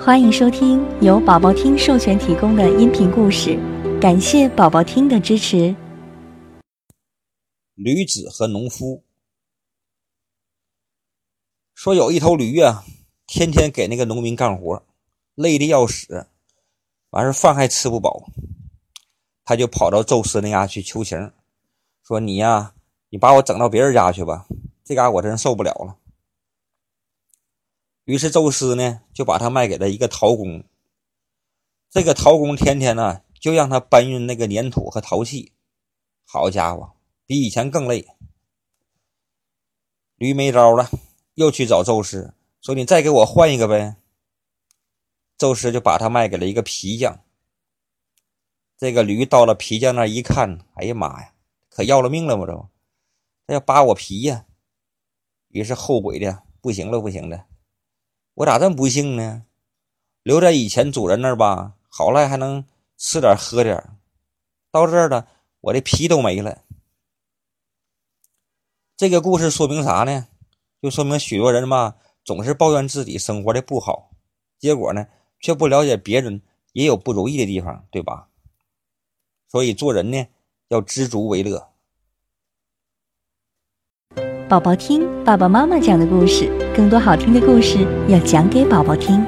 欢迎收听由宝宝听授权提供的音频故事，感谢宝宝听的支持。驴子和农夫说，有一头驴啊，天天给那个农民干活，累得要死，完事饭还吃不饱，他就跑到宙斯那家去求情，说：“你呀，你把我整到别人家去吧，这嘎我真受不了了。”于是宙斯呢，就把他卖给了一个陶工。这个陶工天天呢，就让他搬运那个粘土和陶器。好家伙，比以前更累。驴没招了，又去找宙斯，说：“你再给我换一个呗。”宙斯就把他卖给了一个皮匠。这个驴到了皮匠那一看，哎呀妈呀，可要了命了嘛！这，他要扒我皮呀！于是后悔的不行了，不行了。我咋这么不幸呢？留在以前主人那儿吧，好赖还能吃点喝点到这儿了，我的皮都没了。这个故事说明啥呢？就说明许多人嘛，总是抱怨自己生活的不好，结果呢，却不了解别人也有不如意的地方，对吧？所以做人呢，要知足为乐。宝宝听爸爸妈妈讲的故事，更多好听的故事要讲给宝宝听。